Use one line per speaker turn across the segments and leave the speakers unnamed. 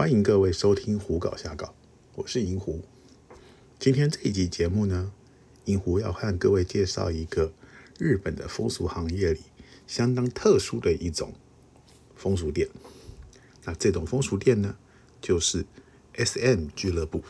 欢迎各位收听胡搞瞎搞，我是银狐。今天这一集节目呢，银狐要和各位介绍一个日本的风俗行业里相当特殊的一种风俗店。那这种风俗店呢，就是 S.M 俱乐部。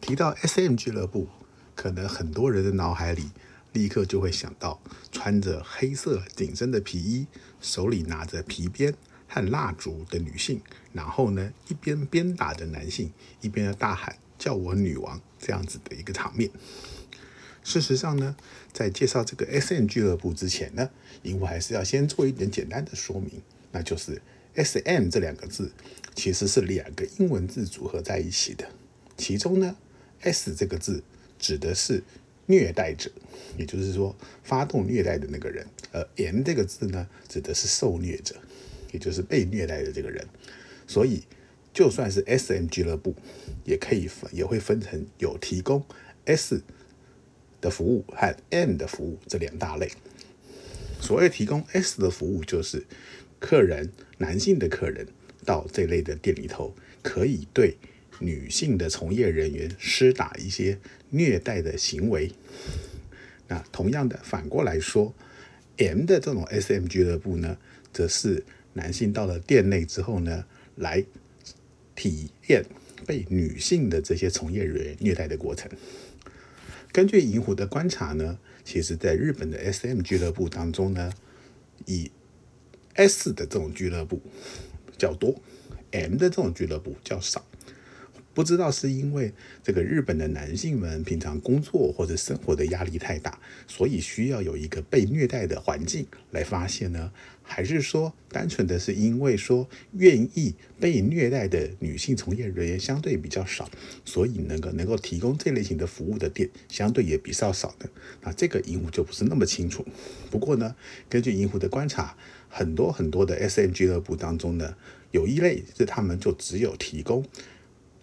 提到 S.M 俱乐部，可能很多人的脑海里立刻就会想到穿着黑色紧身的皮衣，手里拿着皮鞭。和蜡烛的女性，然后呢，一边鞭打着男性，一边要大喊“叫我女王”这样子的一个场面。事实上呢，在介绍这个 S.M 俱乐部之前呢，因为还是要先做一点简单的说明，那就是 S.M 这两个字其实是两个英文字组合在一起的，其中呢，S 这个字指的是虐待者，也就是说发动虐待的那个人，而 M 这个字呢，指的是受虐者。也就是被虐待的这个人，所以就算是 S.M 俱乐部，也可以分也会分成有提供 S 的服务和 M 的服务这两大类。所谓提供 S 的服务，就是客人男性的客人到这类的店里头，可以对女性的从业人员施打一些虐待的行为。那同样的，反过来说，M 的这种 S.M 俱乐部呢，则是男性到了店内之后呢，来体验被女性的这些从业人员虐待的过程。根据银狐的观察呢，其实在日本的 S.M 俱乐部当中呢，以 S 的这种俱乐部较多，M 的这种俱乐部较少。不知道是因为这个日本的男性们平常工作或者生活的压力太大，所以需要有一个被虐待的环境来发泄呢？还是说单纯的是因为说愿意被虐待的女性从业人员相对比较少，所以能够能够提供这类型的服务的店相对也比较少呢？那这个银狐就不是那么清楚。不过呢，根据银狐的观察，很多很多的 S.M 俱乐部当中呢，有一类是他们就只有提供。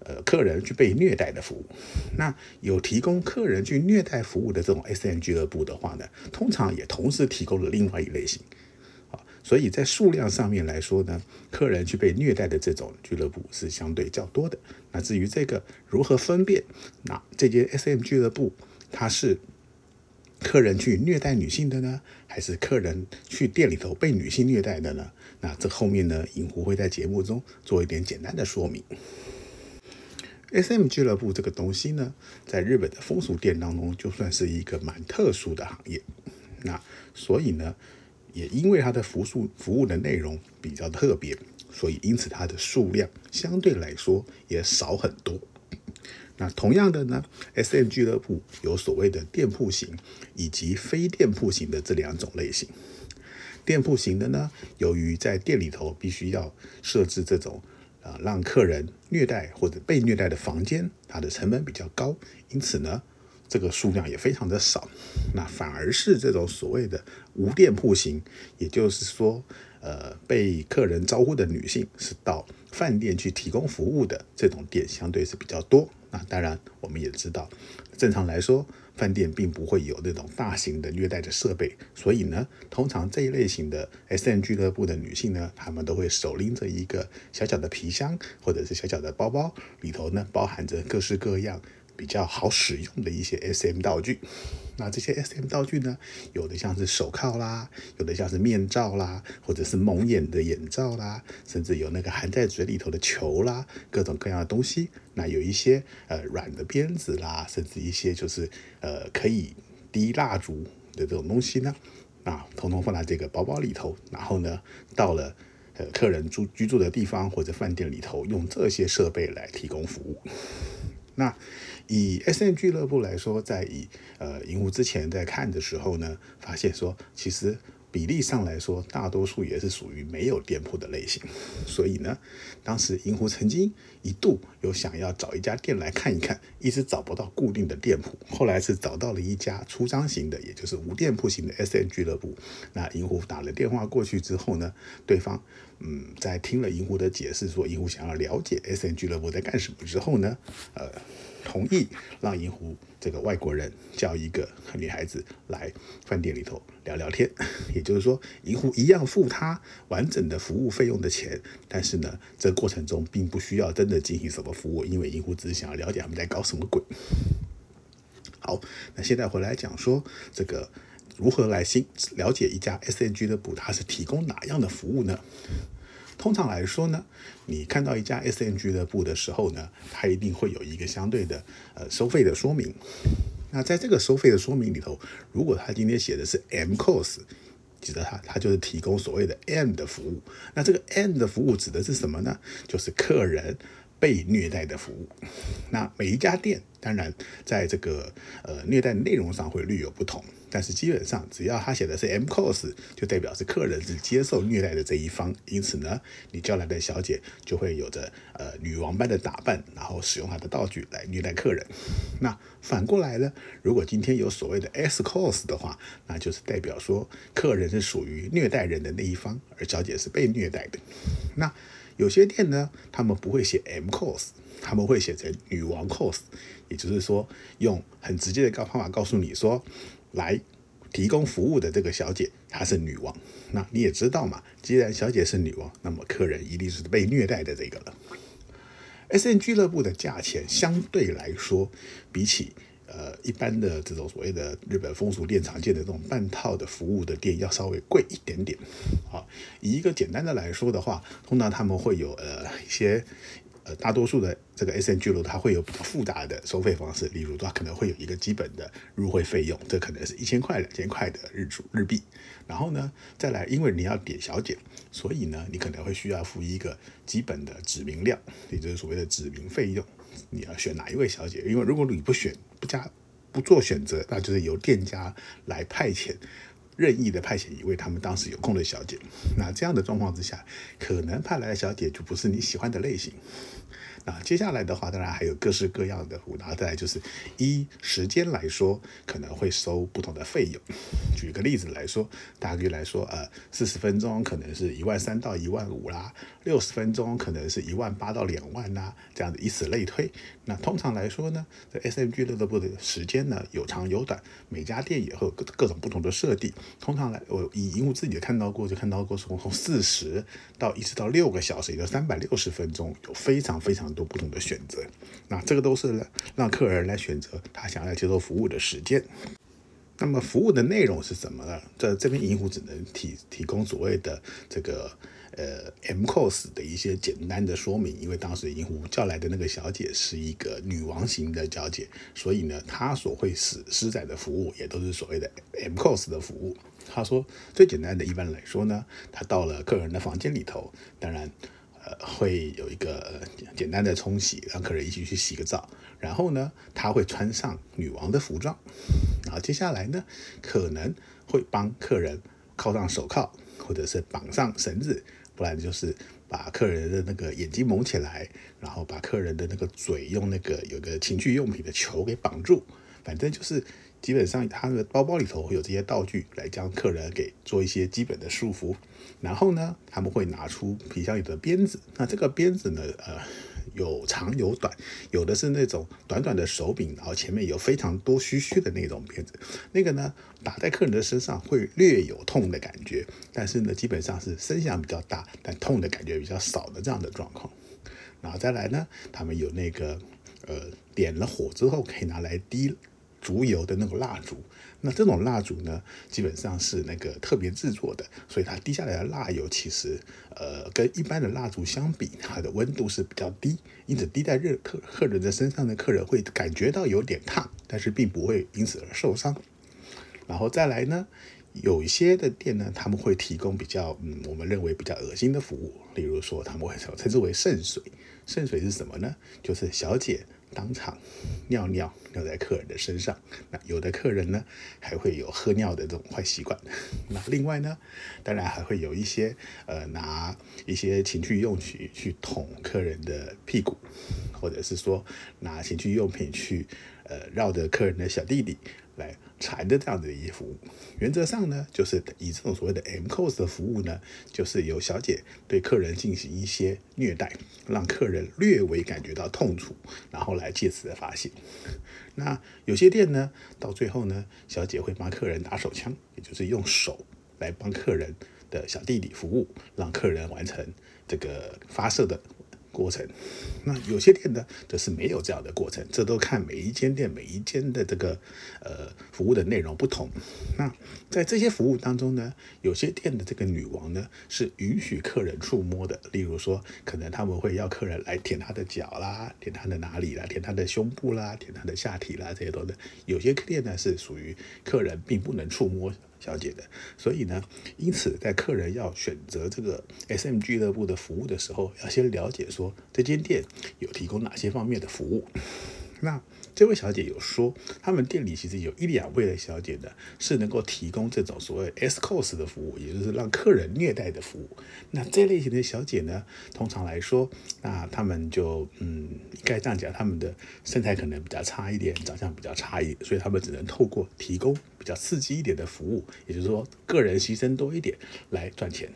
呃，客人去被虐待的服务，那有提供客人去虐待服务的这种 S.M 俱乐部的话呢，通常也同时提供了另外一类型，啊，所以在数量上面来说呢，客人去被虐待的这种俱乐部是相对较多的。那至于这个如何分辨，那这间 S.M 俱乐部它是客人去虐待女性的呢，还是客人去店里头被女性虐待的呢？那这后面呢，银狐会在节目中做一点简单的说明。S.M 俱乐部这个东西呢，在日本的风俗店当中，就算是一个蛮特殊的行业。那所以呢，也因为它的服务服务的内容比较特别，所以因此它的数量相对来说也少很多。那同样的呢，S.M 俱乐部有所谓的店铺型以及非店铺型的这两种类型。店铺型的呢，由于在店里头必须要设置这种。啊，让客人虐待或者被虐待的房间，它的成本比较高，因此呢，这个数量也非常的少。那反而是这种所谓的无店铺型，也就是说，呃，被客人招呼的女性是到饭店去提供服务的这种店，相对是比较多。那当然，我们也知道，正常来说。饭店并不会有那种大型的虐待的设备，所以呢，通常这一类型的 S.M 俱乐部的女性呢，她们都会手拎着一个小小的皮箱或者是小小的包包，里头呢包含着各式各样。比较好使用的一些 S.M 道具，那这些 S.M 道具呢，有的像是手铐啦，有的像是面罩啦，或者是蒙眼的眼罩啦，甚至有那个含在嘴里头的球啦，各种各样的东西。那有一些呃软的鞭子啦，甚至一些就是呃可以滴蜡烛的这种东西呢，啊，统统放在这个包包里头，然后呢，到了呃客人住居住的地方或者饭店里头，用这些设备来提供服务。那以 S.M 俱乐部来说，在以呃银狐之前在看的时候呢，发现说其实比例上来说，大多数也是属于没有店铺的类型。所以呢，当时银狐曾经一度有想要找一家店来看一看，一直找不到固定的店铺。后来是找到了一家出张型的，也就是无店铺型的 S.M 俱乐部。那银狐打了电话过去之后呢，对方嗯在听了银狐的解释，说银狐想要了解 S N 俱乐部在干什么之后呢，呃。同意让银狐这个外国人叫一个女孩子来饭店里头聊聊天，也就是说，银狐一样付他完整的服务费用的钱，但是呢，这过程中并不需要真的进行什么服务，因为银狐只是想要了解他们在搞什么鬼。好，那现在回来讲说这个如何来新了解一家 S N G 的部，它是提供哪样的服务呢？通常来说呢，你看到一家 S N G 的部的时候呢，它一定会有一个相对的呃收费的说明。那在这个收费的说明里头，如果他今天写的是 M course，记得它它就是提供所谓的 M 的服务。那这个 M 的服务指的是什么呢？就是客人。被虐待的服务，那每一家店当然在这个呃虐待内容上会略有不同，但是基本上只要他写的是 M course，就代表是客人是接受虐待的这一方，因此呢，你叫来的小姐就会有着呃女王般的打扮，然后使用她的道具来虐待客人。那反过来呢，如果今天有所谓的 S course 的话，那就是代表说客人是属于虐待人的那一方，而小姐是被虐待的。那有些店呢，他们不会写 M course，他们会写成女王 course，也就是说，用很直接的告方法告诉你说，来提供服务的这个小姐她是女王。那你也知道嘛，既然小姐是女王，那么客人一定是被虐待的这个了。S N 俱乐部的价钱相对来说，比起，一般的这种所谓的日本风俗店常见的这种半套的服务的店要稍微贵一点点。好，以一个简单的来说的话，通常他们会有呃一些呃大多数的这个 S N 俱乐部它会有比较复杂的收费方式，例如它可能会有一个基本的入会费用，这可能是一千块两千块的日主日币。然后呢，再来因为你要点小姐，所以呢你可能会需要付一个基本的指名料，也就是所谓的指名费用。你要选哪一位小姐？因为如果你不选、不加、不做选择，那就是由店家来派遣，任意的派遣一位他们当时有空的小姐。那这样的状况之下，可能派来的小姐就不是你喜欢的类型。那接下来的话，当然还有各式各样的，然后再来就是依时间来说，可能会收不同的费用。举个例子来说，大约来说，呃，四十分钟可能是一万三到一万五啦，六十分钟可能是一万八到两万啦，这样子以此类推。那通常来说呢，在 S M 俱乐部的时间呢有长有短，每家店也会各各种不同的设定。通常来，我以因为自己看到过，就看到过从从四十到一直到六个小时，也就三百六十分钟，有非常非常。多不同的选择，那这个都是让客人来选择他想要接受服务的时间。那么服务的内容是什么呢？这这边银湖只能提提供所谓的这个呃 M course 的一些简单的说明，因为当时银湖叫来的那个小姐是一个女王型的小姐，所以呢，她所会施施展的服务也都是所谓的 M course 的服务。她说最简单的一般来说呢，她到了客人的房间里头，当然。呃，会有一个简单的冲洗，让客人一起去洗个澡。然后呢，他会穿上女王的服装。然后接下来呢，可能会帮客人铐上手铐，或者是绑上绳子，不然就是把客人的那个眼睛蒙起来，然后把客人的那个嘴用那个有个情趣用品的球给绑住。反正就是。基本上，他的包包里头会有这些道具来将客人给做一些基本的束缚。然后呢，他们会拿出皮箱里的鞭子。那这个鞭子呢，呃，有长有短，有的是那种短短的手柄，然后前面有非常多须须的那种鞭子。那个呢，打在客人的身上会略有痛的感觉，但是呢，基本上是声响比较大，但痛的感觉比较少的这样的状况。然后再来呢，他们有那个呃，点了火之后可以拿来滴。烛油的那种蜡烛，那这种蜡烛呢，基本上是那个特别制作的，所以它滴下来的蜡油其实，呃，跟一般的蜡烛相比，它的温度是比较低，因此滴在热客客人的身上的客人会感觉到有点烫，但是并不会因此而受伤。然后再来呢，有一些的店呢，他们会提供比较，嗯，我们认为比较恶心的服务，例如说他们会称之为渗水。渗水是什么呢？就是小姐。当场尿尿尿在客人的身上，那有的客人呢还会有喝尿的这种坏习惯。那另外呢，当然还会有一些呃拿一些情趣用品去捅客人的屁股，或者是说拿情趣用品去呃绕着客人的小弟弟，来缠的这样子的一些服务。原则上呢，就是以这种所谓的 M cos 的服务呢，就是由小姐对客人进行一些虐待，让客人略微感觉到痛楚，然后来借此的发泄。那有些店呢，到最后呢，小姐会帮客人打手枪，也就是用手来帮客人的小弟弟服务，让客人完成这个发射的。过程，那有些店呢，则是没有这样的过程，这都看每一间店每一间的这个呃服务的内容不同。那在这些服务当中呢，有些店的这个女王呢是允许客人触摸的，例如说，可能他们会要客人来舔她的脚啦，舔她的哪里啦，舔她的胸部啦，舔她的下体啦，这些都的。有些店呢是属于客人并不能触摸。了解的，所以呢，因此在客人要选择这个 S M 俱乐部的服务的时候，要先了解说这间店有提供哪些方面的服务。那这位小姐有说，他们店里其实有一两位的小姐呢，是能够提供这种所谓 S cos 的服务，也就是让客人虐待的服务。那这类型的小姐呢，通常来说，那他们就嗯，应该这样讲，他们的身材可能比较差一点，长相比较差一点，所以他们只能透过提供比较刺激一点的服务，也就是说，个人牺牲多一点来赚钱。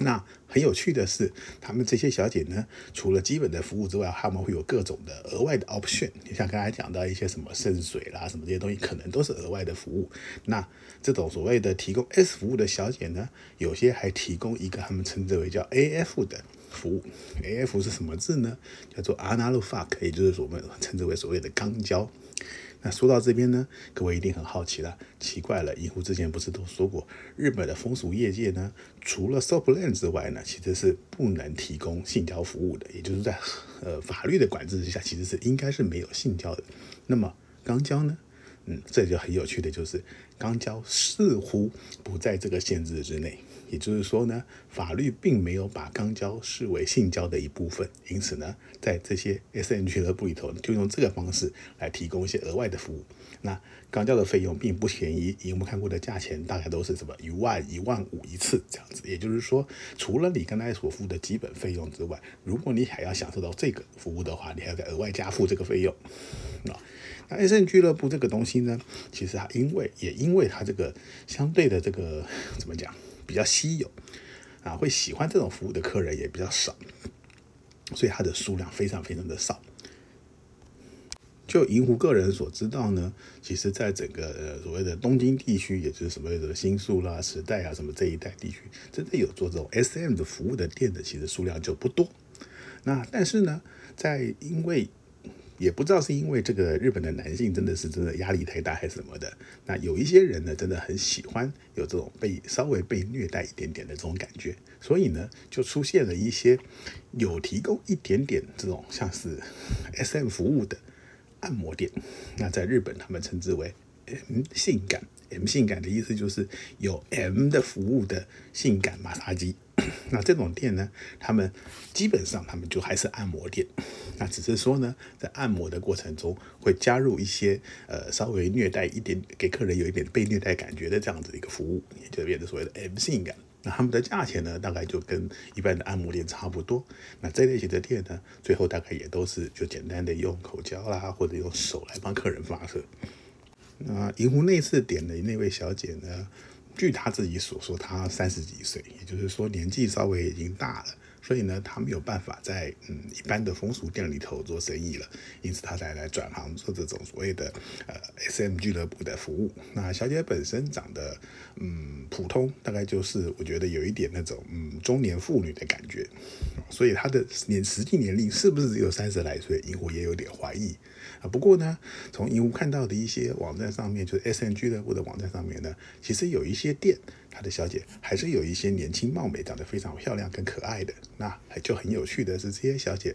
那很有趣的是，他们这些小姐呢，除了基本的服务之外，他们会有各种的额外的 option。你像刚才讲到一些什么渗水啦，什么这些东西，可能都是额外的服务。那这种所谓的提供 S 服务的小姐呢，有些还提供一个他们称之为叫 AF 的服务。AF 是什么字呢？叫做 Anal Fuck，也就是我们称之为所谓的肛交。那说到这边呢，各位一定很好奇了，奇怪了，银狐之前不是都说过，日本的风俗业界呢，除了 soft land 之外呢，其实是不能提供性交服务的，也就是在呃法律的管制之下，其实是应该是没有性交的。那么肛交呢？嗯，这就很有趣的就是，肛交似乎不在这个限制之内。也就是说呢，法律并没有把肛交视为性交的一部分，因此呢，在这些 S N 俱乐部里头，就用这个方式来提供一些额外的服务。那肛交的费用并不便宜，以我们看过的价钱，大概都是什么一万、一万五一次这样子。也就是说，除了你刚才所付的基本费用之外，如果你还要享受到这个服务的话，你还要再额外加付这个费用。啊，那 S N 俱乐部这个东西呢，其实它因为也因为它这个相对的这个 怎么讲？比较稀有啊，会喜欢这种服务的客人也比较少，所以它的数量非常非常的少。就银湖个人所知道呢，其实在整个呃所谓的东京地区，也就是所谓的新宿啦、时代啊什么这一带地区，真的有做这种 SM 的服务的店的，其实数量就不多。那但是呢，在因为也不知道是因为这个日本的男性真的是真的压力太大还是什么的，那有一些人呢真的很喜欢有这种被稍微被虐待一点点的这种感觉，所以呢就出现了一些有提供一点点这种像是 SM 服务的按摩店，那在日本他们称之为 M 性感，M 性感的意思就是有 M 的服务的性感马杀鸡。那这种店呢，他们基本上他们就还是按摩店，那只是说呢，在按摩的过程中会加入一些呃稍微虐待一点，给客人有一点被虐待感觉的这样子的一个服务，也就变得所谓的 M 性感。那他们的价钱呢，大概就跟一般的按摩店差不多。那这类型的店呢，最后大概也都是就简单的用口交啦，或者用手来帮客人发射。那银湖那次点的那位小姐呢？据他自己所说，他三十几岁，也就是说年纪稍微已经大了，所以呢，他没有办法在嗯一般的风俗店里头做生意了，因此他才来转行做这种所谓的呃 S M 俱乐部的服务。那小姐本身长得嗯普通，大概就是我觉得有一点那种嗯中年妇女的感觉，所以她的年实际年龄是不是只有三十来岁，银狐也有点怀疑啊。不过呢，从银湖看到的一些网站上面，就是 SM 俱乐部的网站上面呢，其实有一些店，他的小姐还是有一些年轻貌美、长得非常漂亮跟可爱的。那还就很有趣的是，这些小姐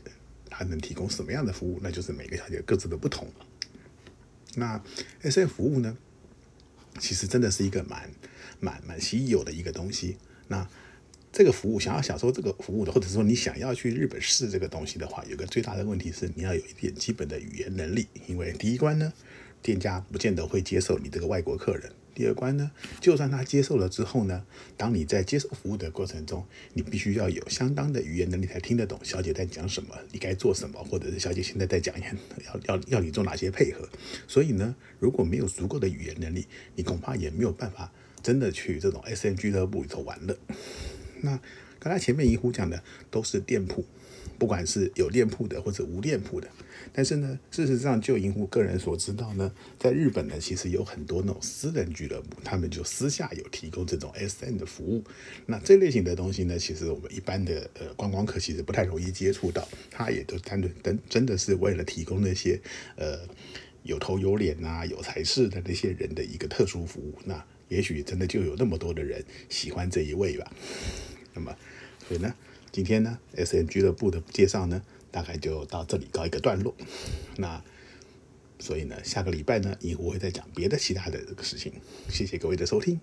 她能提供什么样的服务？那就是每个小姐各自的不同。那 S N 服务呢，其实真的是一个蛮蛮蛮稀有的一个东西。那这个服务想要享受这个服务的，或者说你想要去日本试这个东西的话，有个最大的问题是你要有一点基本的语言能力，因为第一关呢，店家不见得会接受你这个外国客人；第二关呢，就算他接受了之后呢，当你在接受服务的过程中，你必须要有相当的语言能力才听得懂小姐在讲什么，你该做什么，或者是小姐现在在讲要要要你做哪些配合。所以呢，如果没有足够的语言能力，你恐怕也没有办法真的去这种 S M 俱乐部里头玩乐。那刚才前面银狐讲的都是店铺。不管是有店铺的或者无店铺的，但是呢，事实上就银狐个人所知道呢，在日本呢，其实有很多那种私人俱乐部，他们就私下有提供这种 SM 的服务。那这类型的东西呢，其实我们一般的呃观光客其实不太容易接触到，他也都单纯真真的是为了提供那些呃有头有脸呐、有才势的那些人的一个特殊服务。那也许真的就有那么多的人喜欢这一位吧。那么，所以呢？今天呢，S N 俱乐部的介绍呢，大概就到这里告一个段落。那所以呢，下个礼拜呢，我会再讲别的其他的这个事情。谢谢各位的收听。